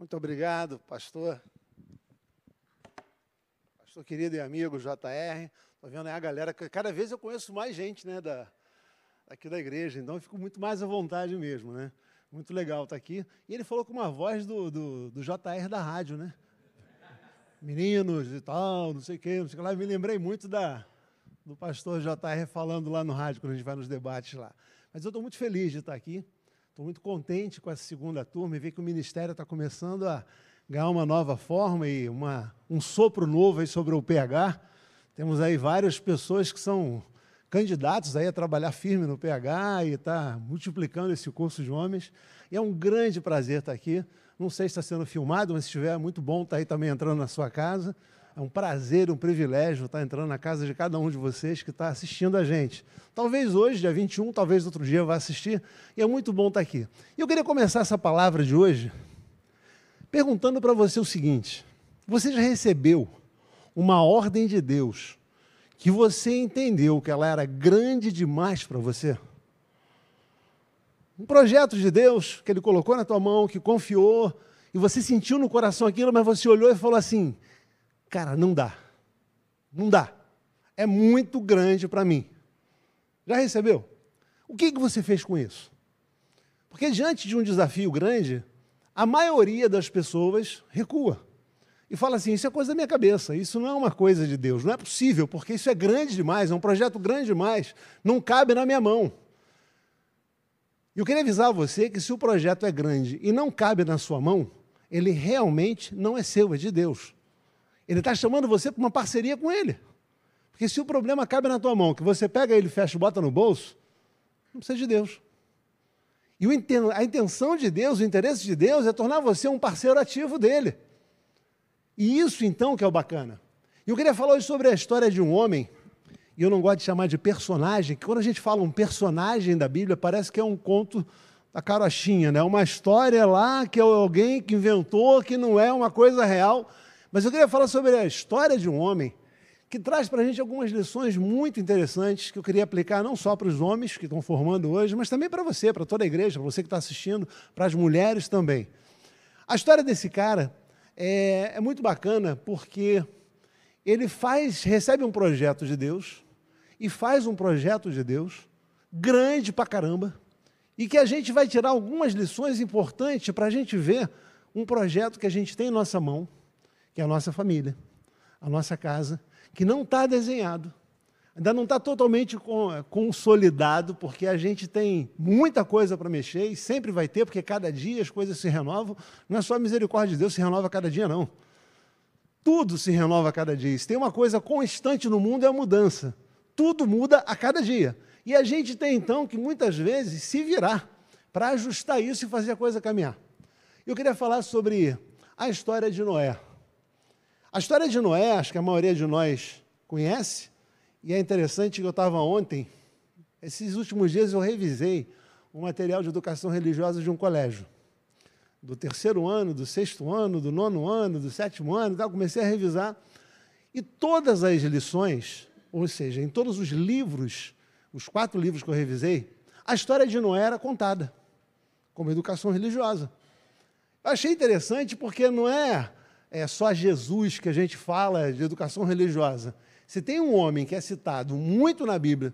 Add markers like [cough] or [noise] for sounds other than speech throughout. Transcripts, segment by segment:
Muito obrigado, pastor. Pastor querido e amigo JR. Estou vendo aí a galera, cada vez eu conheço mais gente né, da, aqui da igreja, então eu fico muito mais à vontade mesmo, né? Muito legal estar aqui. E ele falou com uma voz do, do, do JR da rádio, né? Meninos e tal, não sei o quê, não sei o que lá. Me lembrei muito da, do pastor JR falando lá no rádio, quando a gente vai nos debates lá. Mas eu estou muito feliz de estar aqui. Estou muito contente com essa segunda turma e ver que o ministério está começando a ganhar uma nova forma e uma, um sopro novo aí sobre o PH. Temos aí várias pessoas que são candidatos aí a trabalhar firme no PH e está multiplicando esse curso de homens. E é um grande prazer estar aqui. Não sei se está sendo filmado, mas se estiver, é muito bom estar aí também entrando na sua casa. É um prazer, um privilégio estar entrando na casa de cada um de vocês que está assistindo a gente. Talvez hoje, dia 21, talvez outro dia vá assistir, e é muito bom estar aqui. E eu queria começar essa palavra de hoje perguntando para você o seguinte: você já recebeu uma ordem de Deus que você entendeu que ela era grande demais para você? Um projeto de Deus que Ele colocou na tua mão, que confiou, e você sentiu no coração aquilo, mas você olhou e falou assim: Cara, não dá. Não dá. É muito grande para mim. Já recebeu? O que, que você fez com isso? Porque diante de um desafio grande, a maioria das pessoas recua e fala assim: Isso é coisa da minha cabeça, isso não é uma coisa de Deus, não é possível, porque isso é grande demais, é um projeto grande demais, não cabe na minha mão. E eu queria avisar você que se o projeto é grande e não cabe na sua mão, ele realmente não é seu, é de Deus. Ele está chamando você para uma parceria com ele. Porque se o problema cabe na tua mão, que você pega ele, fecha e bota no bolso, não precisa de Deus. E a intenção de Deus, o interesse de Deus é tornar você um parceiro ativo dele. E isso então que é o bacana. E eu queria falar hoje sobre a história de um homem, e eu não gosto de chamar de personagem, que quando a gente fala um personagem da Bíblia, parece que é um conto da carochinha, né? Uma história lá que é alguém que inventou, que não é uma coisa real. Mas eu queria falar sobre a história de um homem que traz para a gente algumas lições muito interessantes que eu queria aplicar não só para os homens que estão formando hoje, mas também para você, para toda a igreja, para você que está assistindo, para as mulheres também. A história desse cara é, é muito bacana porque ele faz, recebe um projeto de Deus e faz um projeto de Deus grande pra caramba e que a gente vai tirar algumas lições importantes para a gente ver um projeto que a gente tem em nossa mão que é a nossa família, a nossa casa, que não está desenhado, ainda não está totalmente consolidado, porque a gente tem muita coisa para mexer e sempre vai ter, porque cada dia as coisas se renovam. Não é só a misericórdia de Deus se renova a cada dia, não. Tudo se renova a cada dia. Se tem uma coisa constante no mundo é a mudança. Tudo muda a cada dia. E a gente tem então que muitas vezes se virar para ajustar isso e fazer a coisa caminhar. Eu queria falar sobre a história de Noé. A história de Noé, acho que a maioria de nós conhece, e é interessante que eu estava ontem, esses últimos dias eu revisei o material de educação religiosa de um colégio. Do terceiro ano, do sexto ano, do nono ano, do sétimo ano, tal, comecei a revisar. E todas as lições, ou seja, em todos os livros, os quatro livros que eu revisei, a história de Noé era contada, como educação religiosa. Eu achei interessante porque não é é só Jesus que a gente fala de educação religiosa. Se tem um homem que é citado muito na Bíblia,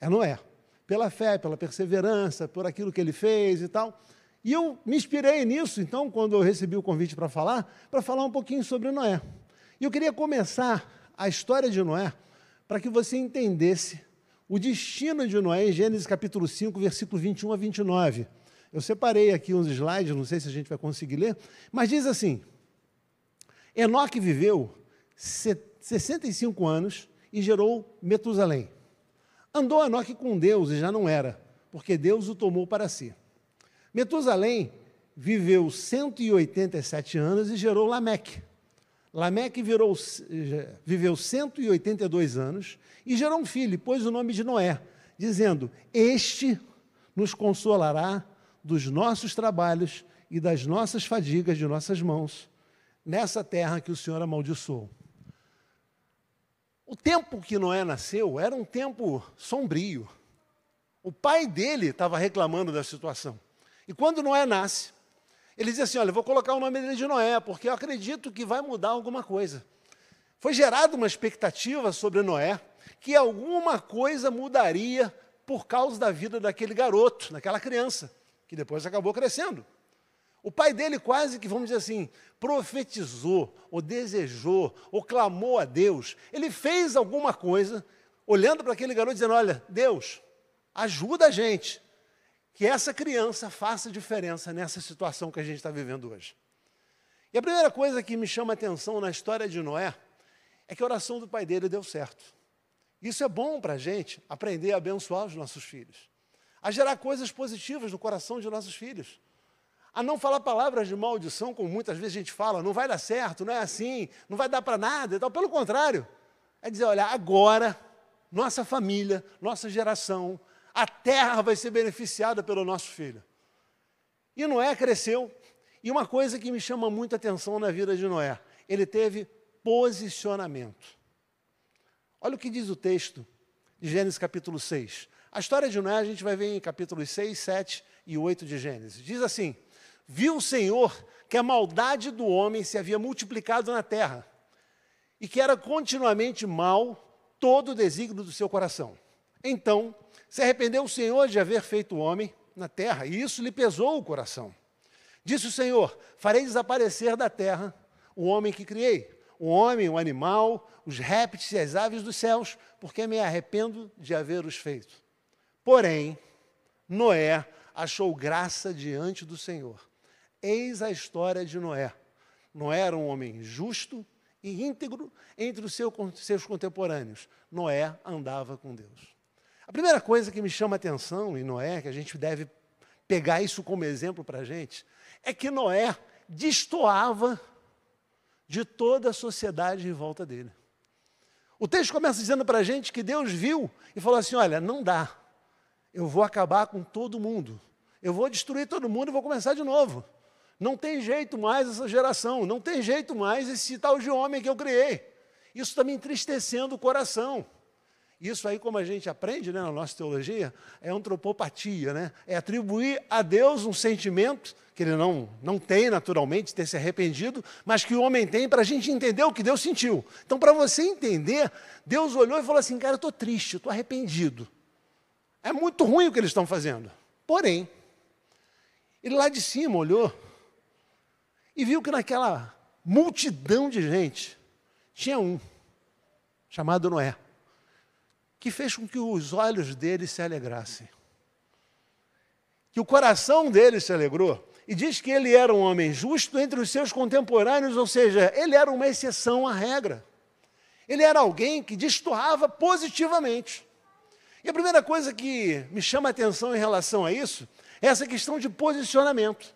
é Noé. Pela fé, pela perseverança, por aquilo que ele fez e tal. E eu me inspirei nisso, então, quando eu recebi o convite para falar, para falar um pouquinho sobre Noé. E eu queria começar a história de Noé para que você entendesse o destino de Noé em Gênesis capítulo 5, versículo 21 a 29. Eu separei aqui uns slides, não sei se a gente vai conseguir ler, mas diz assim: Enoque viveu 65 anos e gerou Metusalém. Andou Enoque com Deus e já não era, porque Deus o tomou para si. Metusalém viveu 187 anos e gerou Lameque. Lameque virou, viveu 182 anos e gerou um filho, pôs o nome de Noé, dizendo: Este nos consolará dos nossos trabalhos e das nossas fadigas de nossas mãos, nessa terra que o Senhor amaldiçoou. O tempo que Noé nasceu era um tempo sombrio. O pai dele estava reclamando da situação. E quando Noé nasce, Ele diz assim: Olha, vou colocar o nome dele de Noé, porque eu acredito que vai mudar alguma coisa. Foi gerada uma expectativa sobre Noé que alguma coisa mudaria por causa da vida daquele garoto, daquela criança, que depois acabou crescendo. O pai dele quase que, vamos dizer assim, profetizou, ou desejou, ou clamou a Deus. Ele fez alguma coisa, olhando para aquele garoto, dizendo: Olha, Deus, ajuda a gente, que essa criança faça diferença nessa situação que a gente está vivendo hoje. E a primeira coisa que me chama a atenção na história de Noé é que a oração do pai dele deu certo. Isso é bom para a gente aprender a abençoar os nossos filhos, a gerar coisas positivas no coração de nossos filhos, a não falar palavras de maldição, como muitas vezes a gente fala, não vai dar certo, não é assim, não vai dar para nada e tal. Pelo contrário, é dizer, olha, agora, nossa família, nossa geração, a terra vai ser beneficiada pelo nosso filho. E Noé cresceu, e uma coisa que me chama muita atenção na vida de Noé, ele teve posicionamento. Olha o que diz o texto de Gênesis capítulo 6. A história de Noé a gente vai ver em capítulos 6, 7 e 8 de Gênesis. Diz assim: Viu o Senhor que a maldade do homem se havia multiplicado na terra e que era continuamente mal todo o desígnio do seu coração. Então se arrependeu o Senhor de haver feito o homem na terra, e isso lhe pesou o coração. Disse o Senhor: Farei desaparecer da terra o homem que criei, o homem, o animal, os répteis e as aves dos céus, porque me arrependo de haver-os feito. Porém, Noé achou graça diante do Senhor. Eis a história de Noé. Noé era um homem justo e íntegro entre os seus contemporâneos. Noé andava com Deus. A primeira coisa que me chama a atenção em Noé, que a gente deve pegar isso como exemplo para a gente, é que Noé destoava de toda a sociedade em volta dele. O texto começa dizendo para a gente que Deus viu e falou assim: olha, não dá, eu vou acabar com todo mundo, eu vou destruir todo mundo e vou começar de novo. Não tem jeito mais essa geração, não tem jeito mais esse tal de homem que eu criei. Isso está me entristecendo o coração. Isso aí, como a gente aprende né, na nossa teologia, é antropopatia, né? é atribuir a Deus um sentimento que ele não, não tem naturalmente, ter se arrependido, mas que o homem tem para a gente entender o que Deus sentiu. Então, para você entender, Deus olhou e falou assim: Cara, eu estou triste, estou arrependido. É muito ruim o que eles estão fazendo. Porém, ele lá de cima olhou e viu que naquela multidão de gente tinha um, chamado Noé que fez com que os olhos dele se alegrassem. Que o coração dele se alegrou. E diz que ele era um homem justo entre os seus contemporâneos, ou seja, ele era uma exceção à regra. Ele era alguém que destoava positivamente. E a primeira coisa que me chama a atenção em relação a isso é essa questão de posicionamento.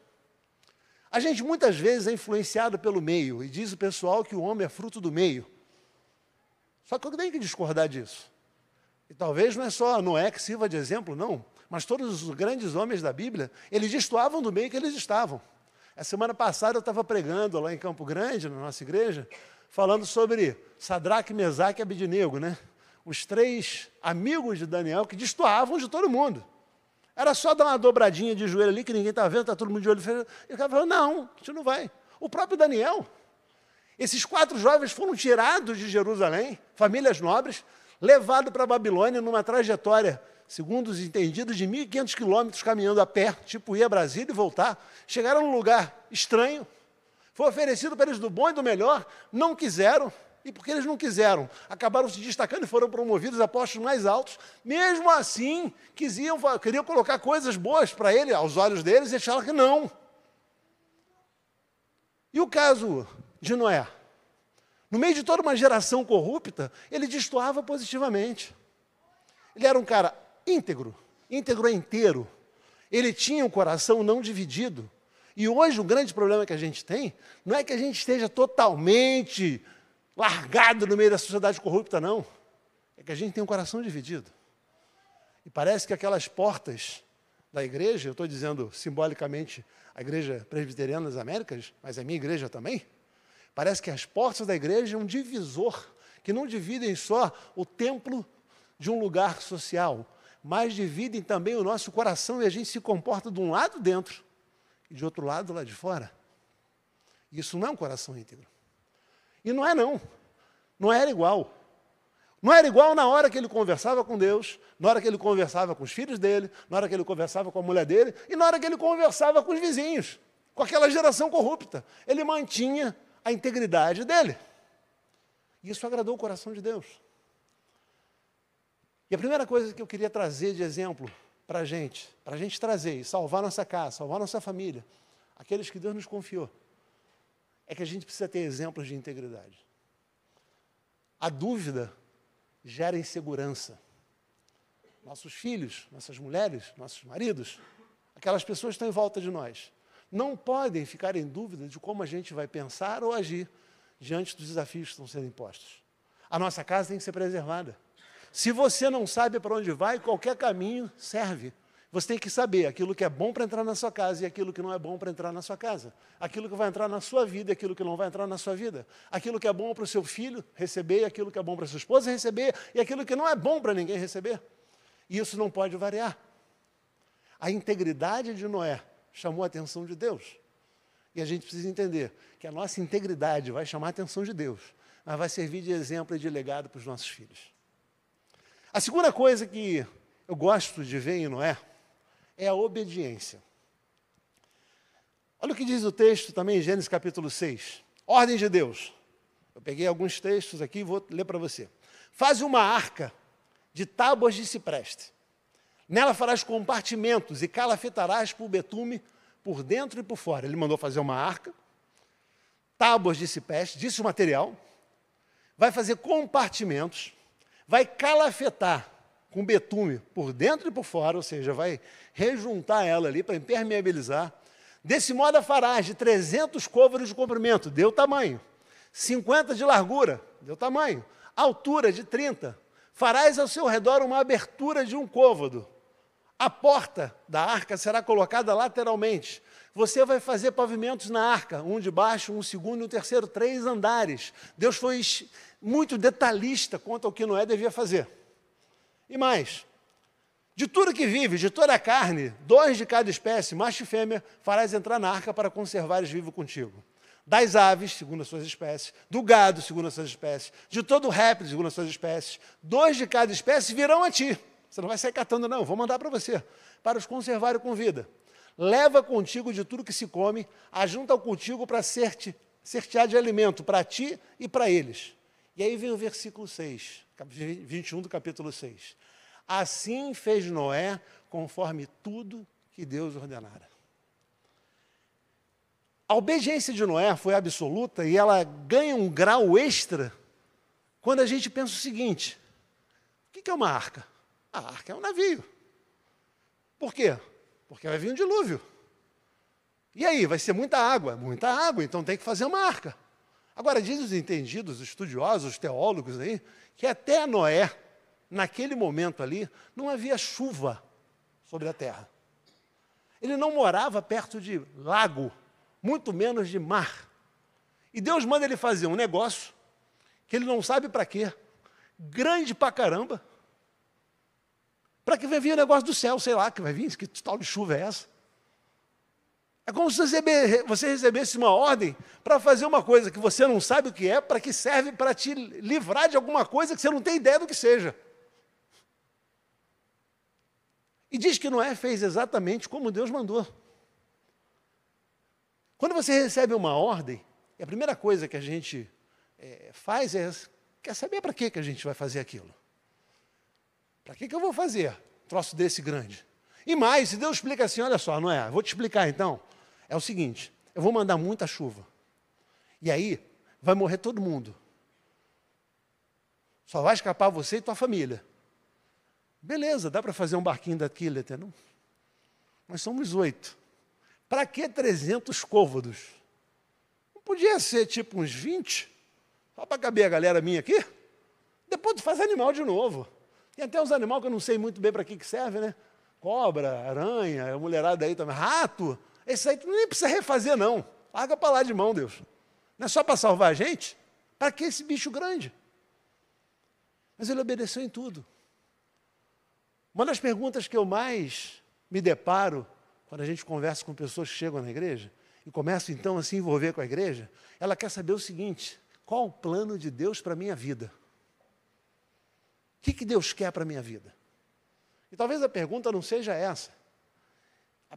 A gente muitas vezes é influenciado pelo meio, e diz o pessoal que o homem é fruto do meio. Só que eu tenho que discordar disso. E talvez não é só Noé que sirva de exemplo, não, mas todos os grandes homens da Bíblia, eles destoavam do meio que eles estavam. A semana passada eu estava pregando lá em Campo Grande, na nossa igreja, falando sobre Sadraque, Mesaque e Abidinego, né? Os três amigos de Daniel que destoavam de todo mundo. Era só dar uma dobradinha de joelho ali, que ninguém estava vendo, está todo mundo de olho fechado. E o cara falou, não, a gente não vai. O próprio Daniel. Esses quatro jovens foram tirados de Jerusalém, famílias nobres, levado para a Babilônia numa trajetória, segundo os entendidos, de 1.500 quilômetros caminhando a pé, tipo ir a Brasília e voltar. Chegaram num lugar estranho, foi oferecido para eles do bom e do melhor, não quiseram, e porque eles não quiseram, acabaram se destacando e foram promovidos a postos mais altos. Mesmo assim, quisiam, queriam colocar coisas boas para ele, aos olhos deles, e acharam que não. E o caso de Noé? No meio de toda uma geração corrupta, ele destoava positivamente. Ele era um cara íntegro, íntegro é inteiro. Ele tinha um coração não dividido. E hoje o grande problema que a gente tem não é que a gente esteja totalmente largado no meio da sociedade corrupta, não. É que a gente tem um coração dividido. E parece que aquelas portas da igreja, eu estou dizendo simbolicamente a igreja presbiteriana das Américas, mas é a minha igreja também, Parece que as portas da igreja é um divisor, que não dividem só o templo de um lugar social, mas dividem também o nosso coração e a gente se comporta de um lado dentro, e de outro lado, lá de fora. Isso não é um coração íntegro. E não é não. Não era igual. Não era igual na hora que ele conversava com Deus, na hora que ele conversava com os filhos dele, na hora que ele conversava com a mulher dele e na hora que ele conversava com os vizinhos, com aquela geração corrupta. Ele mantinha a integridade dele. E isso agradou o coração de Deus. E a primeira coisa que eu queria trazer de exemplo para a gente, para a gente trazer e salvar nossa casa, salvar nossa família, aqueles que Deus nos confiou, é que a gente precisa ter exemplos de integridade. A dúvida gera insegurança. Nossos filhos, nossas mulheres, nossos maridos, aquelas pessoas que estão em volta de nós, não podem ficar em dúvida de como a gente vai pensar ou agir diante dos desafios que estão sendo impostos. A nossa casa tem que ser preservada. Se você não sabe para onde vai, qualquer caminho serve. Você tem que saber aquilo que é bom para entrar na sua casa e aquilo que não é bom para entrar na sua casa. Aquilo que vai entrar na sua vida e aquilo que não vai entrar na sua vida. Aquilo que é bom para o seu filho receber e aquilo que é bom para sua esposa receber e aquilo que não é bom para ninguém receber. E isso não pode variar. A integridade de Noé chamou a atenção de Deus. E a gente precisa entender que a nossa integridade vai chamar a atenção de Deus, mas vai servir de exemplo e de legado para os nossos filhos. A segunda coisa que eu gosto de ver em Noé é a obediência. Olha o que diz o texto também em Gênesis capítulo 6. Ordem de Deus. Eu peguei alguns textos aqui e vou ler para você. Faz uma arca de tábuas de cipreste. Nela farás compartimentos e calafetarás por betume por dentro e por fora. Ele mandou fazer uma arca, tábuas de cipreste, disse o material, vai fazer compartimentos, vai calafetar com betume por dentro e por fora, ou seja, vai rejuntar ela ali para impermeabilizar. Desse modo a farás de 300 côvados de comprimento, deu tamanho. 50 de largura, deu tamanho. Altura de 30. Farás ao seu redor uma abertura de um côvado. A porta da arca será colocada lateralmente. Você vai fazer pavimentos na arca, um de baixo, um segundo e um terceiro, três andares. Deus foi muito detalhista quanto ao que Noé devia fazer. E mais, de tudo que vive, de toda a carne, dois de cada espécie, macho e fêmea, farás entrar na arca para conservares vivo contigo. Das aves, segundo as suas espécies, do gado, segundo as suas espécies, de todo réptil, segundo as suas espécies, dois de cada espécie virão a ti. Você não vai sair catando, não, vou mandar para você, para os conservar com vida. Leva contigo de tudo que se come, ajunta contigo para ser-te, ser-te-á de alimento para ti e para eles. E aí vem o versículo 6, 21 do capítulo 6. Assim fez Noé conforme tudo que Deus ordenara. A obediência de Noé foi absoluta e ela ganha um grau extra quando a gente pensa o seguinte: o que é uma arca? A arca é um navio. Por quê? Porque vai vir um dilúvio. E aí, vai ser muita água? Muita água, então tem que fazer uma arca. Agora, dizem os entendidos, os estudiosos, os teólogos aí, que até Noé, naquele momento ali, não havia chuva sobre a terra. Ele não morava perto de lago, muito menos de mar. E Deus manda ele fazer um negócio que ele não sabe para quê, grande para caramba, para que vai vir o negócio do céu, sei lá, que vai vir, que tal de chuva é essa? É como se você recebesse uma ordem para fazer uma coisa que você não sabe o que é, para que serve para te livrar de alguma coisa que você não tem ideia do que seja. E diz que Noé fez exatamente como Deus mandou. Quando você recebe uma ordem, a primeira coisa que a gente é, faz é quer saber para que, que a gente vai fazer aquilo. Para que, que eu vou fazer um troço desse grande? E mais, se Deus explica assim, olha só, não é? Vou te explicar então é o seguinte: eu vou mandar muita chuva. E aí vai morrer todo mundo. Só vai escapar você e tua família. Beleza, dá para fazer um barquinho daqui, não? Nós somos oito. Para que 300 côvados? Não podia ser tipo uns 20? Só para caber a galera minha aqui? Depois tu faz animal de novo. Tem até uns animais que eu não sei muito bem para que, que serve, né? Cobra, aranha, a mulherada aí também. Rato. Esse aí tu nem precisa refazer, não. Larga para lá de mão, Deus. Não é só para salvar a gente? Para que esse bicho grande? Mas ele obedeceu em tudo. Uma das perguntas que eu mais me deparo quando a gente conversa com pessoas que chegam na igreja e começam então a se envolver com a igreja, ela quer saber o seguinte: qual o plano de Deus para a minha vida? O que, que Deus quer para a minha vida? E talvez a pergunta não seja essa.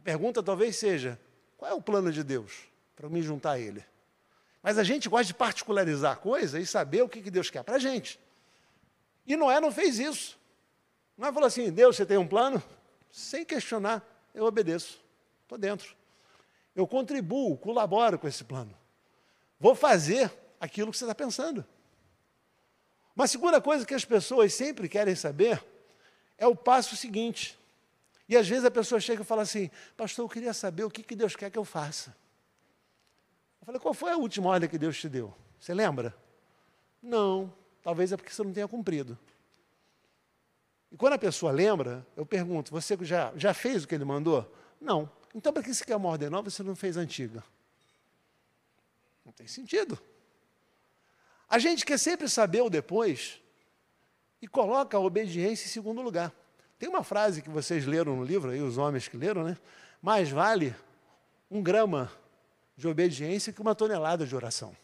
A pergunta talvez seja: qual é o plano de Deus para me juntar a Ele? Mas a gente gosta de particularizar a coisa e saber o que, que Deus quer para a gente. E Noé não fez isso. Noé falou assim: Deus, você tem um plano? Sem questionar, eu obedeço. Estou dentro. Eu contribuo, colaboro com esse plano. Vou fazer aquilo que você está pensando. Uma segunda coisa que as pessoas sempre querem saber é o passo seguinte. E às vezes a pessoa chega e fala assim: Pastor, eu queria saber o que, que Deus quer que eu faça. Eu falei: Qual foi a última ordem que Deus te deu? Você lembra? Não, talvez é porque você não tenha cumprido. E quando a pessoa lembra, eu pergunto: Você já, já fez o que ele mandou? Não. Então, para que você quer uma ordem nova se não fez antiga? Não tem sentido. A gente quer sempre saber o depois e coloca a obediência em segundo lugar. Tem uma frase que vocês leram no livro, aí, os homens que leram, né? Mais vale um grama de obediência que uma tonelada de oração.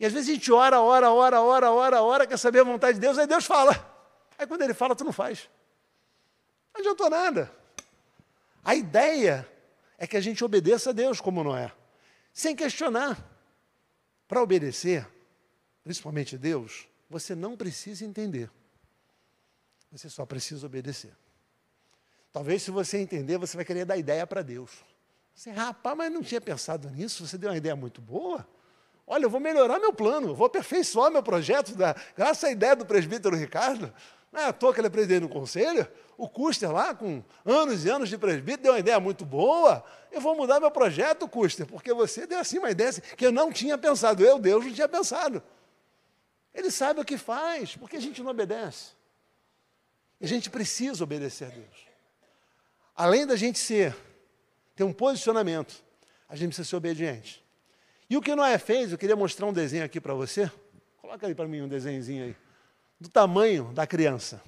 E às vezes a gente ora, ora, ora, ora, ora, ora, quer saber a vontade de Deus, aí Deus fala. Aí quando ele fala, tu não faz. Não adiantou nada. A ideia é que a gente obedeça a Deus, como não é, sem questionar. Para obedecer, principalmente Deus, você não precisa entender. Você só precisa obedecer. Talvez se você entender, você vai querer dar ideia para Deus. Você, rapaz, mas não tinha pensado nisso, você deu uma ideia muito boa. Olha, eu vou melhorar meu plano, vou aperfeiçoar meu projeto, da, graças à ideia do presbítero Ricardo. Não é à toa que ele é presidente do conselho. O Custer lá, com anos e anos de presbítero, deu uma ideia muito boa. Eu vou mudar meu projeto, Custer, porque você deu assim uma ideia assim, que eu não tinha pensado. Eu, Deus, não tinha pensado. Ele sabe o que faz, porque a gente não obedece. A gente precisa obedecer a Deus. Além da gente ser, ter um posicionamento, a gente precisa ser obediente. E o que Noé fez, eu queria mostrar um desenho aqui para você. Coloca aí para mim um desenhozinho aí. Do tamanho da criança.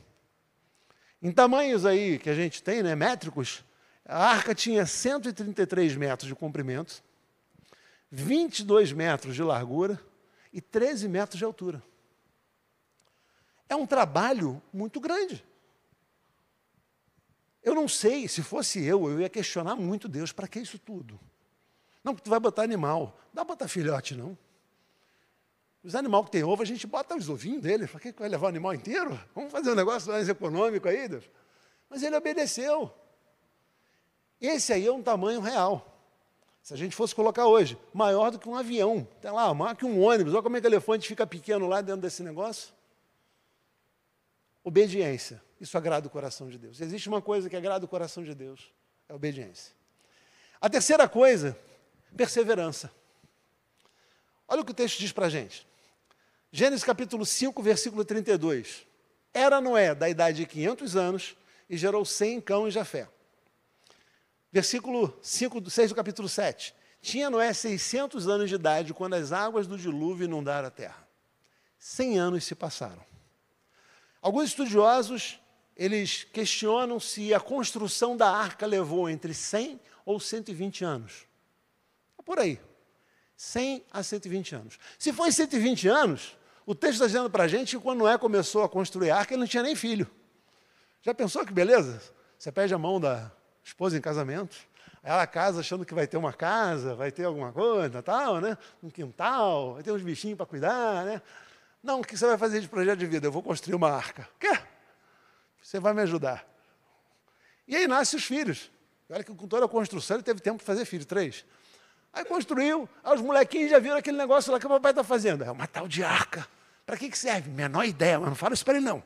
Em tamanhos aí que a gente tem, né, métricos, a arca tinha 133 metros de comprimento, 22 metros de largura e 13 metros de altura. É um trabalho muito grande. Eu não sei, se fosse eu, eu ia questionar muito Deus, para que isso tudo? Não, porque tu vai botar animal. Não dá para botar filhote, não. Os animais que tem ovo, a gente bota os ovinhos dele. Para que vai levar o animal inteiro? Vamos fazer um negócio mais econômico aí, Deus. Mas ele obedeceu. Esse aí é um tamanho real. Se a gente fosse colocar hoje, maior do que um avião. Tem lá, maior que um ônibus. Olha como é que o elefante fica pequeno lá dentro desse negócio. Obediência. Isso agrada o coração de Deus. Existe uma coisa que agrada o coração de Deus: é a obediência. A terceira coisa, perseverança. Olha o que o texto diz para a gente. Gênesis capítulo 5, versículo 32. Era Noé da idade de 500 anos e gerou 100 cão em Jafé. Versículo 5, 6 do capítulo 7. Tinha Noé 600 anos de idade quando as águas do dilúvio inundaram a terra. 100 anos se passaram. Alguns estudiosos, eles questionam se a construção da arca levou entre 100 ou 120 anos. É por aí. 100 a 120 anos. Se foi 120 anos, o texto está dizendo para a gente que quando Noé começou a construir a arca, ele não tinha nem filho. Já pensou que beleza? Você pede a mão da esposa em casamento, ela casa achando que vai ter uma casa, vai ter alguma coisa, tal, né? Um quintal, vai ter uns bichinhos para cuidar, né? Não, o que você vai fazer de projeto de vida? Eu vou construir uma arca. O quê? Você vai me ajudar. E aí nascem os filhos. Olha que com toda a construção ele teve tempo para fazer filho, três. Aí construiu, aí os molequinhos já viram aquele negócio lá que o papai está fazendo. É uma tal de arca. Para que, que serve? Menor ideia, mas não fala isso para ele não.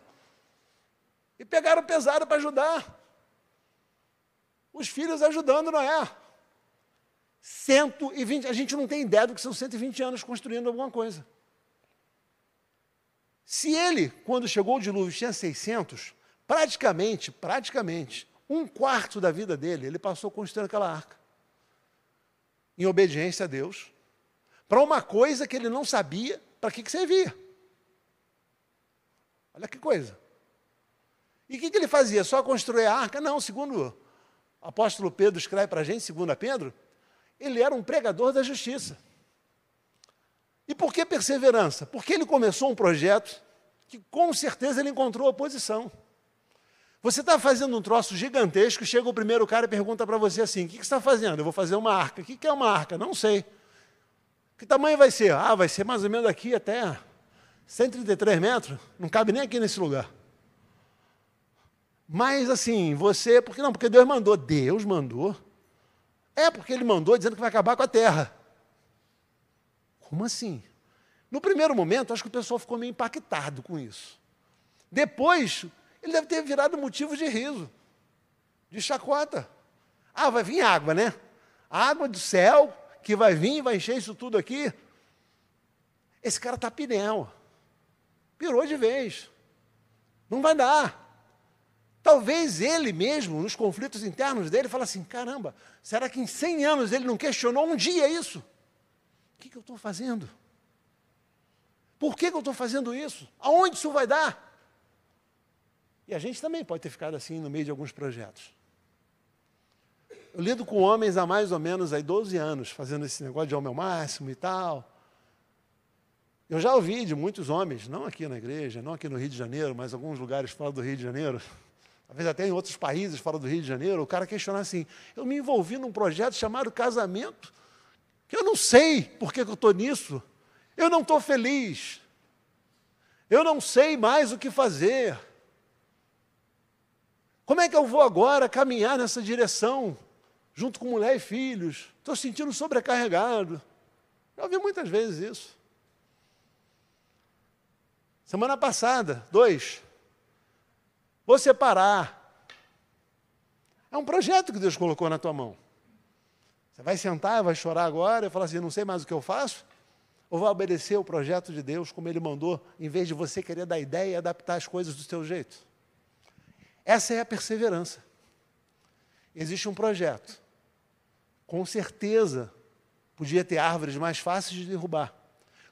E pegaram pesado para ajudar. Os filhos ajudando Noé. 120, a gente não tem ideia do que são 120 anos construindo alguma coisa. Se ele, quando chegou o dilúvio, tinha 600, praticamente, praticamente, um quarto da vida dele, ele passou construindo aquela arca. Em obediência a Deus, para uma coisa que ele não sabia para que, que servia. Olha que coisa. E o que, que ele fazia? Só construir a arca? Não, segundo o apóstolo Pedro escreve para a gente, 2 Pedro, ele era um pregador da justiça. E por que perseverança? Porque ele começou um projeto que com certeza ele encontrou oposição. Você está fazendo um troço gigantesco, chega o primeiro cara e pergunta para você assim: o que, que você está fazendo? Eu vou fazer uma arca. O que, que é uma arca? Não sei. Que tamanho vai ser? Ah, vai ser mais ou menos aqui até 133 metros. Não cabe nem aqui nesse lugar. Mas assim, você, porque não? Porque Deus mandou. Deus mandou. É porque ele mandou dizendo que vai acabar com a terra. Como assim? No primeiro momento, acho que o pessoal ficou meio impactado com isso. Depois, ele deve ter virado motivo de riso, de chacota. Ah, vai vir água, né? água do céu que vai vir, vai encher isso tudo aqui. Esse cara está pinel. Pirou de vez. Não vai dar. Talvez ele mesmo, nos conflitos internos dele, fale assim: caramba, será que em 100 anos ele não questionou um dia isso? O que, que eu estou fazendo? Por que, que eu estou fazendo isso? Aonde isso vai dar? E a gente também pode ter ficado assim no meio de alguns projetos. Eu lido com homens há mais ou menos aí 12 anos, fazendo esse negócio de homem ao máximo e tal. Eu já ouvi de muitos homens, não aqui na igreja, não aqui no Rio de Janeiro, mas alguns lugares fora do Rio de Janeiro, [laughs] talvez até em outros países fora do Rio de Janeiro, o cara questionar assim: eu me envolvi num projeto chamado casamento, que eu não sei por que, que eu estou nisso, eu não estou feliz, eu não sei mais o que fazer. Como é que eu vou agora caminhar nessa direção, junto com mulher e filhos? Estou sentindo sobrecarregado. Já ouvi muitas vezes isso. Semana passada, dois. Vou separar. É um projeto que Deus colocou na tua mão. Você vai sentar, vai chorar agora e falar assim: não sei mais o que eu faço? Ou vai obedecer o projeto de Deus como Ele mandou, em vez de você querer dar ideia e adaptar as coisas do seu jeito? Essa é a perseverança. Existe um projeto. Com certeza, podia ter árvores mais fáceis de derrubar.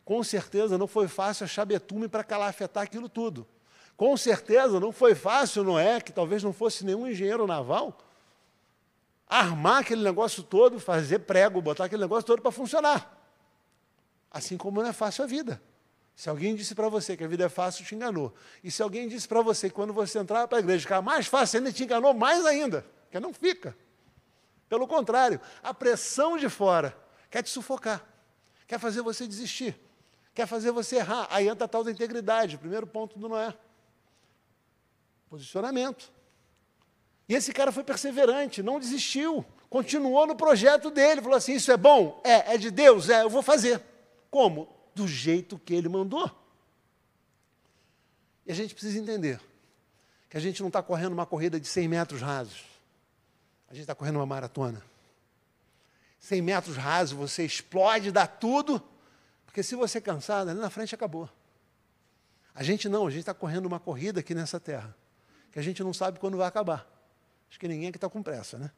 Com certeza, não foi fácil achar betume para calafetar aquilo tudo. Com certeza, não foi fácil Noé, que talvez não fosse nenhum engenheiro naval, armar aquele negócio todo, fazer prego, botar aquele negócio todo para funcionar. Assim como não é fácil a vida. Se alguém disse para você que a vida é fácil, te enganou. E se alguém disse para você que quando você entrar para a igreja ficar mais fácil, ainda te enganou mais ainda, que não fica. Pelo contrário, a pressão de fora quer te sufocar, quer fazer você desistir, quer fazer você errar. Aí entra a tal da integridade, primeiro ponto do Noé. Posicionamento. E esse cara foi perseverante, não desistiu, continuou no projeto dele, falou assim: Isso é bom? É, é de Deus? É, eu vou fazer. Como? Do jeito que ele mandou. E a gente precisa entender que a gente não está correndo uma corrida de 100 metros rasos, a gente está correndo uma maratona. 100 metros rasos, você explode, dá tudo, porque se você cansar, ali na frente acabou. A gente não, a gente está correndo uma corrida aqui nessa terra, que a gente não sabe quando vai acabar. Acho que ninguém aqui está com pressa, né?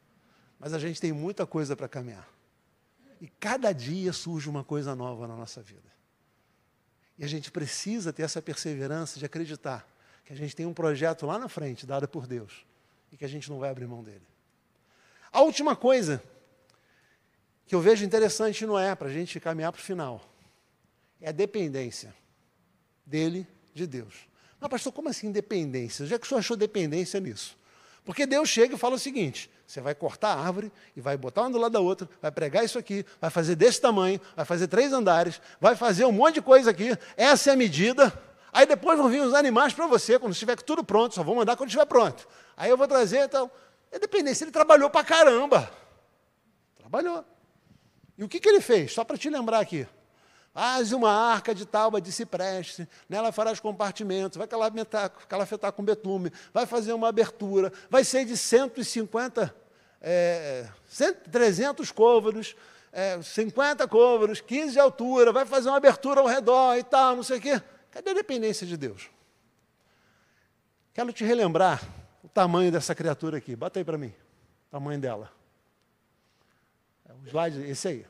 Mas a gente tem muita coisa para caminhar. E cada dia surge uma coisa nova na nossa vida. E a gente precisa ter essa perseverança de acreditar que a gente tem um projeto lá na frente, dado por Deus, e que a gente não vai abrir mão dele. A última coisa que eu vejo interessante não é para a gente caminhar para o final, é a dependência dele de Deus. Mas, pastor, como assim dependência? Já que o senhor achou dependência nisso? Porque Deus chega e fala o seguinte: você vai cortar a árvore e vai botar uma do lado da outra, vai pregar isso aqui, vai fazer desse tamanho, vai fazer três andares, vai fazer um monte de coisa aqui, essa é a medida. Aí depois vão vir os animais para você, quando estiver tudo pronto, só vou mandar quando estiver pronto. Aí eu vou trazer então. É dependência, ele trabalhou para caramba. Trabalhou. E o que, que ele fez? Só para te lembrar aqui. Faz uma arca de tábua de cipreste, nela farás compartimentos, vai calafetar, calafetar com betume, vai fazer uma abertura, vai ser de 150, é, 300 côvados, é, 50 côvados, 15 de altura, vai fazer uma abertura ao redor e tal, não sei o quê. Cadê a dependência de Deus? Quero te relembrar o tamanho dessa criatura aqui. Bota aí para mim, o tamanho dela. É o slide, esse aí.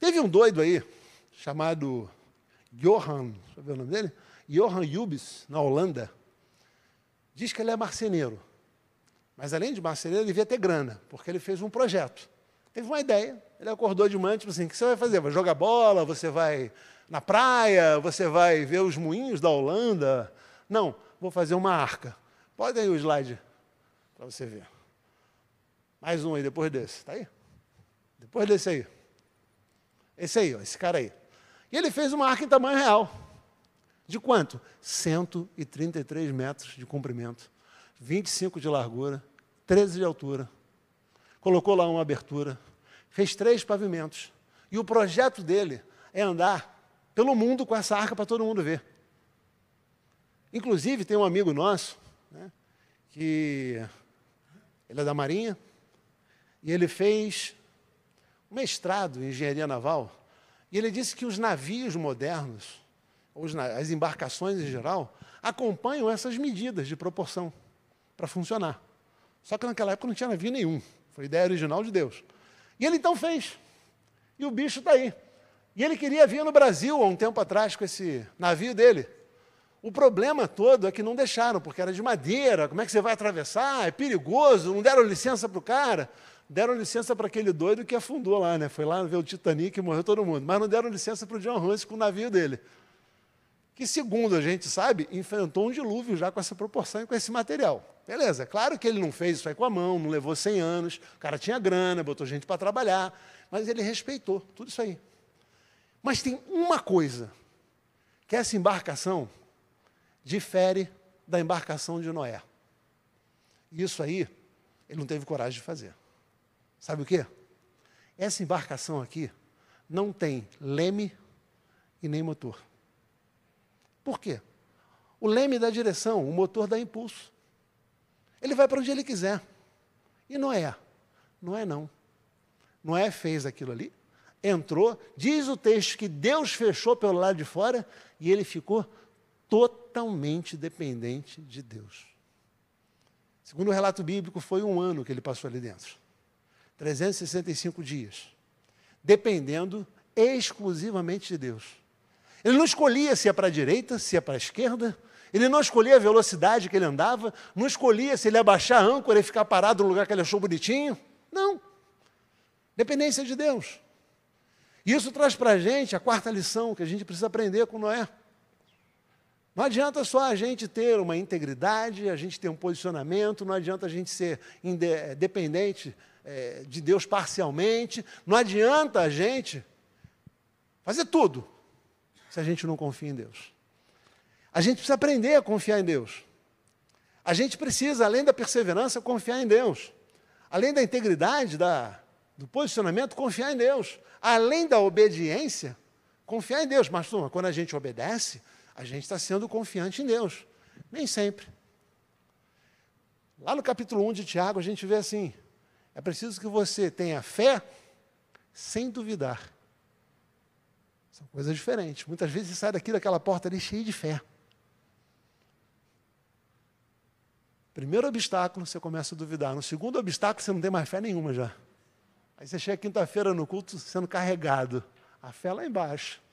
Teve um doido aí, chamado Johan, deixa eu ver o nome dele? Johan Jubis, na Holanda. Diz que ele é marceneiro. Mas além de marceneiro, ele devia ter grana, porque ele fez um projeto. Teve uma ideia, ele acordou de manhã, tipo assim, o que você vai fazer? Vai jogar bola? Você vai na praia? Você vai ver os moinhos da Holanda? Não, vou fazer uma arca. Pode aí o slide para você ver. Mais um aí, depois desse. Está aí? Depois desse aí. Esse aí, ó, esse cara aí. E ele fez uma arca em tamanho real. De quanto? 133 metros de comprimento, 25 de largura, 13 de altura. Colocou lá uma abertura, fez três pavimentos. E o projeto dele é andar pelo mundo com essa arca para todo mundo ver. Inclusive, tem um amigo nosso, né, que ele é da Marinha, e ele fez um mestrado em engenharia naval, e ele disse que os navios modernos, as embarcações em geral, acompanham essas medidas de proporção para funcionar. Só que naquela época não tinha navio nenhum. Foi ideia original de Deus. E ele então fez. E o bicho está aí. E ele queria vir no Brasil há um tempo atrás com esse navio dele. O problema todo é que não deixaram, porque era de madeira. Como é que você vai atravessar? É perigoso. Não deram licença para o cara. Deram licença para aquele doido que afundou lá, né? Foi lá ver o Titanic e morreu todo mundo. Mas não deram licença para o John Hunts com o navio dele. Que, segundo a gente sabe, enfrentou um dilúvio já com essa proporção e com esse material. Beleza, claro que ele não fez isso aí com a mão, não levou 100 anos, o cara tinha grana, botou gente para trabalhar, mas ele respeitou tudo isso aí. Mas tem uma coisa, que essa embarcação difere da embarcação de Noé. Isso aí, ele não teve coragem de fazer. Sabe o que? Essa embarcação aqui não tem leme e nem motor. Por quê? O leme dá direção, o motor dá impulso. Ele vai para onde ele quiser. E Noé? Noé não. Noé fez aquilo ali, entrou, diz o texto que Deus fechou pelo lado de fora e ele ficou totalmente dependente de Deus. Segundo o relato bíblico, foi um ano que ele passou ali dentro. 365 dias. Dependendo exclusivamente de Deus. Ele não escolhia se ia para a direita, se ia para a esquerda, ele não escolhia a velocidade que ele andava, não escolhia se ele ia baixar a âncora e ficar parado no lugar que ele achou bonitinho. Não. Dependência de Deus. Isso traz para a gente a quarta lição que a gente precisa aprender com Noé. Não adianta só a gente ter uma integridade, a gente ter um posicionamento, não adianta a gente ser dependente é, de Deus parcialmente, não adianta a gente fazer tudo se a gente não confia em Deus. A gente precisa aprender a confiar em Deus. A gente precisa, além da perseverança, confiar em Deus. Além da integridade, da, do posicionamento, confiar em Deus. Além da obediência, confiar em Demas, Mas quando a gente obedece, a gente está sendo confiante em Deus. Nem sempre. Lá no capítulo 1 de Tiago, a gente vê assim: é preciso que você tenha fé sem duvidar. São coisas diferentes. Muitas vezes você sai daqui daquela porta ali cheio de fé. Primeiro obstáculo, você começa a duvidar. No segundo obstáculo, você não tem mais fé nenhuma já. Aí você chega quinta-feira no culto sendo carregado. A fé lá embaixo.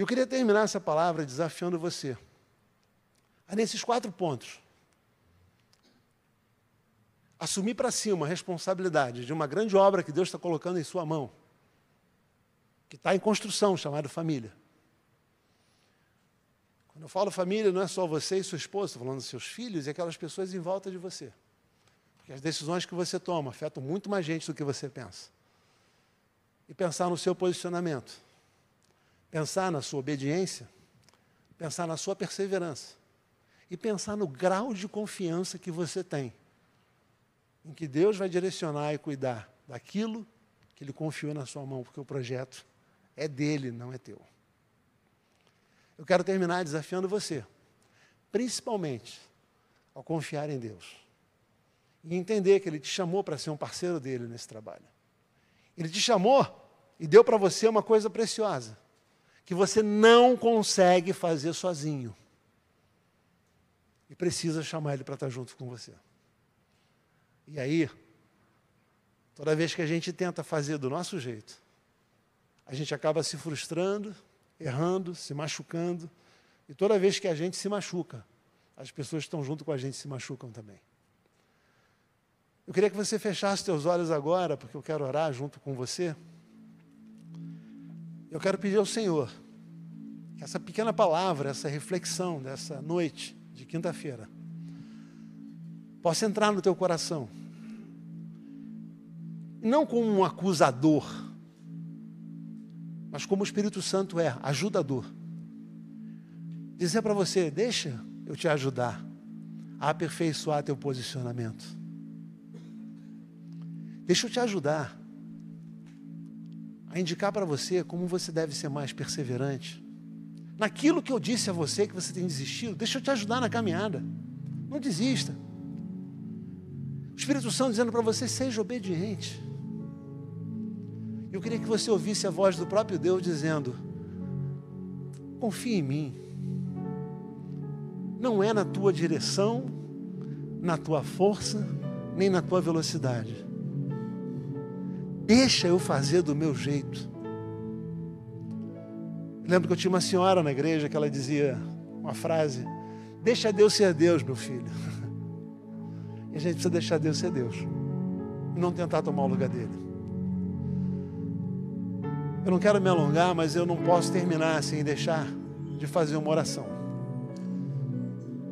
Eu queria terminar essa palavra desafiando você. A nesses quatro pontos. Assumir para si uma responsabilidade de uma grande obra que Deus está colocando em sua mão que está em construção, chamado família. Quando eu falo família, não é só você e sua esposa, estou falando seus filhos e aquelas pessoas em volta de você. Porque as decisões que você toma afetam muito mais gente do que você pensa. E pensar no seu posicionamento, pensar na sua obediência, pensar na sua perseverança e pensar no grau de confiança que você tem em que Deus vai direcionar e cuidar daquilo que Ele confiou na sua mão, porque o projeto é dele, não é teu. Eu quero terminar desafiando você, principalmente ao confiar em Deus e entender que Ele te chamou para ser um parceiro dele nesse trabalho. Ele te chamou e deu para você uma coisa preciosa, que você não consegue fazer sozinho. E precisa chamar Ele para estar junto com você. E aí, toda vez que a gente tenta fazer do nosso jeito, a gente acaba se frustrando, errando, se machucando. E toda vez que a gente se machuca, as pessoas que estão junto com a gente se machucam também. Eu queria que você fechasse seus olhos agora, porque eu quero orar junto com você. Eu quero pedir ao Senhor que essa pequena palavra, essa reflexão dessa noite de quinta-feira, possa entrar no teu coração. Não como um acusador, mas como o Espírito Santo é, ajudador. Dizer para você: deixa eu te ajudar a aperfeiçoar teu posicionamento. Deixa eu te ajudar a indicar para você como você deve ser mais perseverante. Naquilo que eu disse a você que você tem desistido, deixa eu te ajudar na caminhada. Não desista. O Espírito Santo dizendo para você: seja obediente. Eu queria que você ouvisse a voz do próprio Deus dizendo: confie em mim. Não é na tua direção, na tua força, nem na tua velocidade. Deixa eu fazer do meu jeito. Lembro que eu tinha uma senhora na igreja que ela dizia uma frase: Deixa Deus ser Deus, meu filho. [laughs] E a gente precisa deixar Deus ser Deus. E não tentar tomar o lugar dele. Eu não quero me alongar, mas eu não posso terminar sem deixar de fazer uma oração.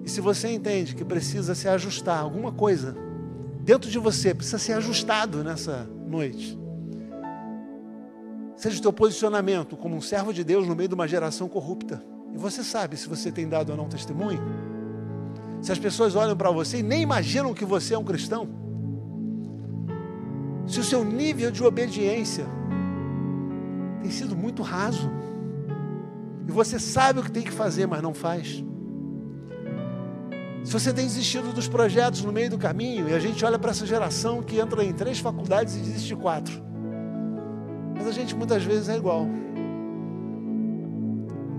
E se você entende que precisa se ajustar alguma coisa dentro de você, precisa ser ajustado nessa noite. Seja o teu posicionamento como um servo de Deus no meio de uma geração corrupta. E você sabe se você tem dado ou não testemunho. Se as pessoas olham para você e nem imaginam que você é um cristão. Se o seu nível de obediência tem sido muito raso. E você sabe o que tem que fazer, mas não faz. Se você tem desistido dos projetos no meio do caminho, e a gente olha para essa geração que entra em três faculdades e desiste de quatro a gente muitas vezes é igual.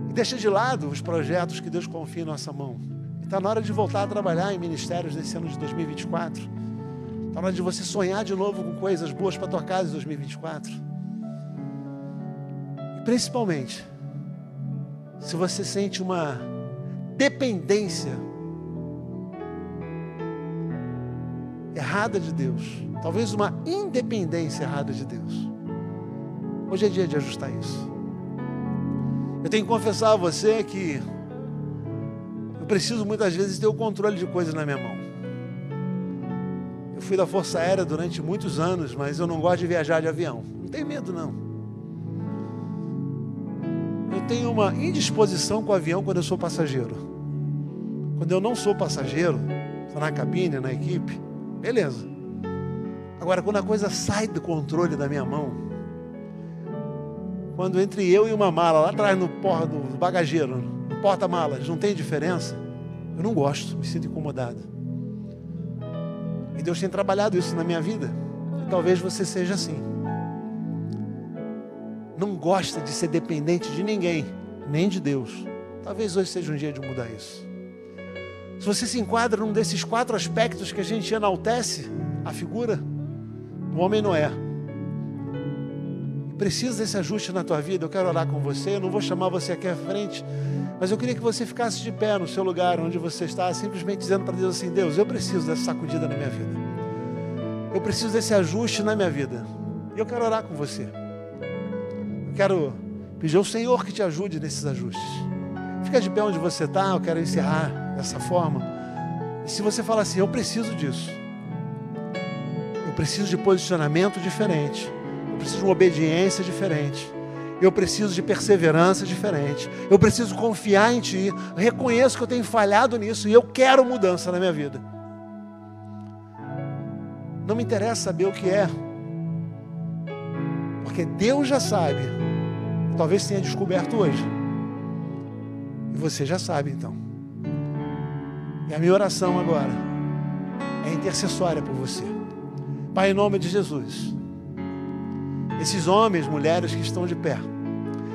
E deixa de lado os projetos que Deus confia em nossa mão. Está na hora de voltar a trabalhar em ministérios nesse ano de 2024. Está na hora de você sonhar de novo com coisas boas para tua casa em 2024. E principalmente, se você sente uma dependência errada de Deus, talvez uma independência errada de Deus. Hoje é dia de ajustar isso. Eu tenho que confessar a você que eu preciso muitas vezes ter o controle de coisas na minha mão. Eu fui da Força Aérea durante muitos anos, mas eu não gosto de viajar de avião. Não tenho medo, não. Eu tenho uma indisposição com o avião quando eu sou passageiro. Quando eu não sou passageiro, estou na cabine, na equipe, beleza. Agora, quando a coisa sai do controle da minha mão, quando entre eu e uma mala lá atrás no, porta, no bagageiro, no porta-malas, não tem diferença, eu não gosto, me sinto incomodado. E Deus tem trabalhado isso na minha vida. E talvez você seja assim. Não gosta de ser dependente de ninguém, nem de Deus. Talvez hoje seja um dia de mudar isso. Se você se enquadra num desses quatro aspectos que a gente enaltece a figura do homem Noé, precisa desse ajuste na tua vida, eu quero orar com você. Eu não vou chamar você aqui à frente, mas eu queria que você ficasse de pé no seu lugar onde você está, simplesmente dizendo para Deus assim: Deus, eu preciso dessa sacudida na minha vida. Eu preciso desse ajuste na minha vida. E eu quero orar com você. Eu quero pedir ao Senhor que te ajude nesses ajustes. Fica de pé onde você está, eu quero encerrar dessa forma. E se você fala assim, eu preciso disso. Eu preciso de posicionamento diferente preciso de uma obediência diferente. Eu preciso de perseverança diferente. Eu preciso confiar em Ti. Reconheço que eu tenho falhado nisso e eu quero mudança na minha vida. Não me interessa saber o que é, porque Deus já sabe. Talvez tenha descoberto hoje. E você já sabe então. E a minha oração agora é intercessória por você. Pai, em nome de Jesus esses homens, mulheres que estão de pé,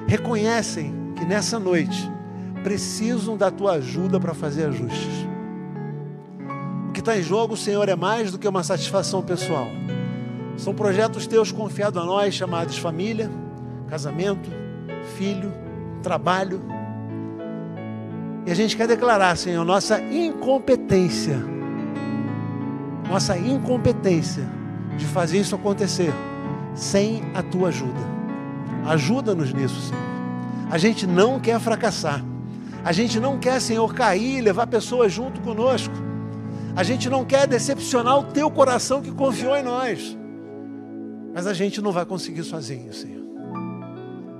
reconhecem que nessa noite precisam da tua ajuda para fazer ajustes. O que está em jogo, Senhor, é mais do que uma satisfação pessoal. São projetos teus confiados a nós, chamados família, casamento, filho, trabalho. E a gente quer declarar, Senhor, nossa incompetência nossa incompetência de fazer isso acontecer sem a tua ajuda. Ajuda-nos nisso, Senhor. A gente não quer fracassar. A gente não quer, Senhor, cair e levar pessoas junto conosco. A gente não quer decepcionar o teu coração que confiou em nós. Mas a gente não vai conseguir sozinho, Senhor.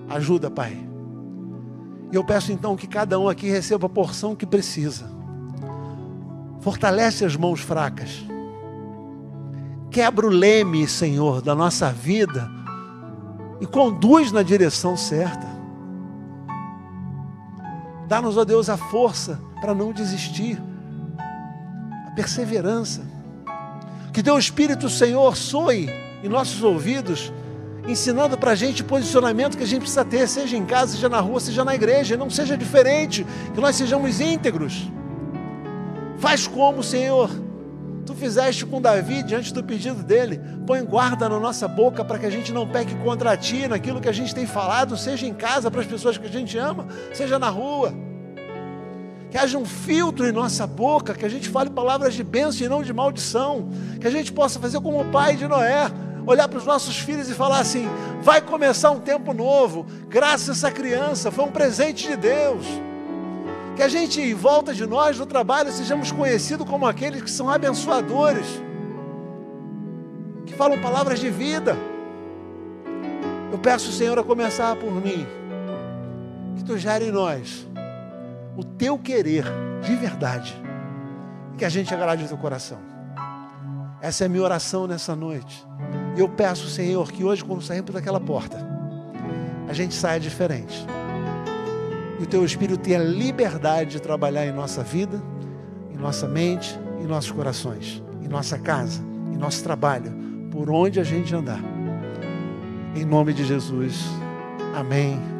Ajuda, Pai. E eu peço então que cada um aqui receba a porção que precisa. Fortalece as mãos fracas. Quebra o leme, Senhor, da nossa vida e conduz na direção certa. Dá-nos, ó Deus, a força para não desistir perseverança. Que teu Espírito, Senhor, soe em nossos ouvidos, ensinando para a gente o posicionamento que a gente precisa ter, seja em casa, seja na rua, seja na igreja, não seja diferente, que nós sejamos íntegros. Faz como, Senhor, tu fizeste com Davi diante do pedido dele. Põe guarda na nossa boca para que a gente não peque contra ti naquilo que a gente tem falado, seja em casa para as pessoas que a gente ama, seja na rua que haja um filtro em nossa boca, que a gente fale palavras de bênção e não de maldição, que a gente possa fazer como o pai de Noé, olhar para os nossos filhos e falar assim: vai começar um tempo novo, graças a essa criança, foi um presente de Deus. Que a gente, em volta de nós, no trabalho, sejamos conhecidos como aqueles que são abençoadores, que falam palavras de vida. Eu peço, Senhor, a começar por mim, que tu gere em nós o teu querer de verdade. E que a gente agrade o teu coração. Essa é a minha oração nessa noite. E eu peço, Senhor, que hoje, quando saímos daquela porta, a gente saia diferente. E o teu Espírito tenha liberdade de trabalhar em nossa vida, em nossa mente, em nossos corações, em nossa casa, em nosso trabalho, por onde a gente andar. Em nome de Jesus. Amém.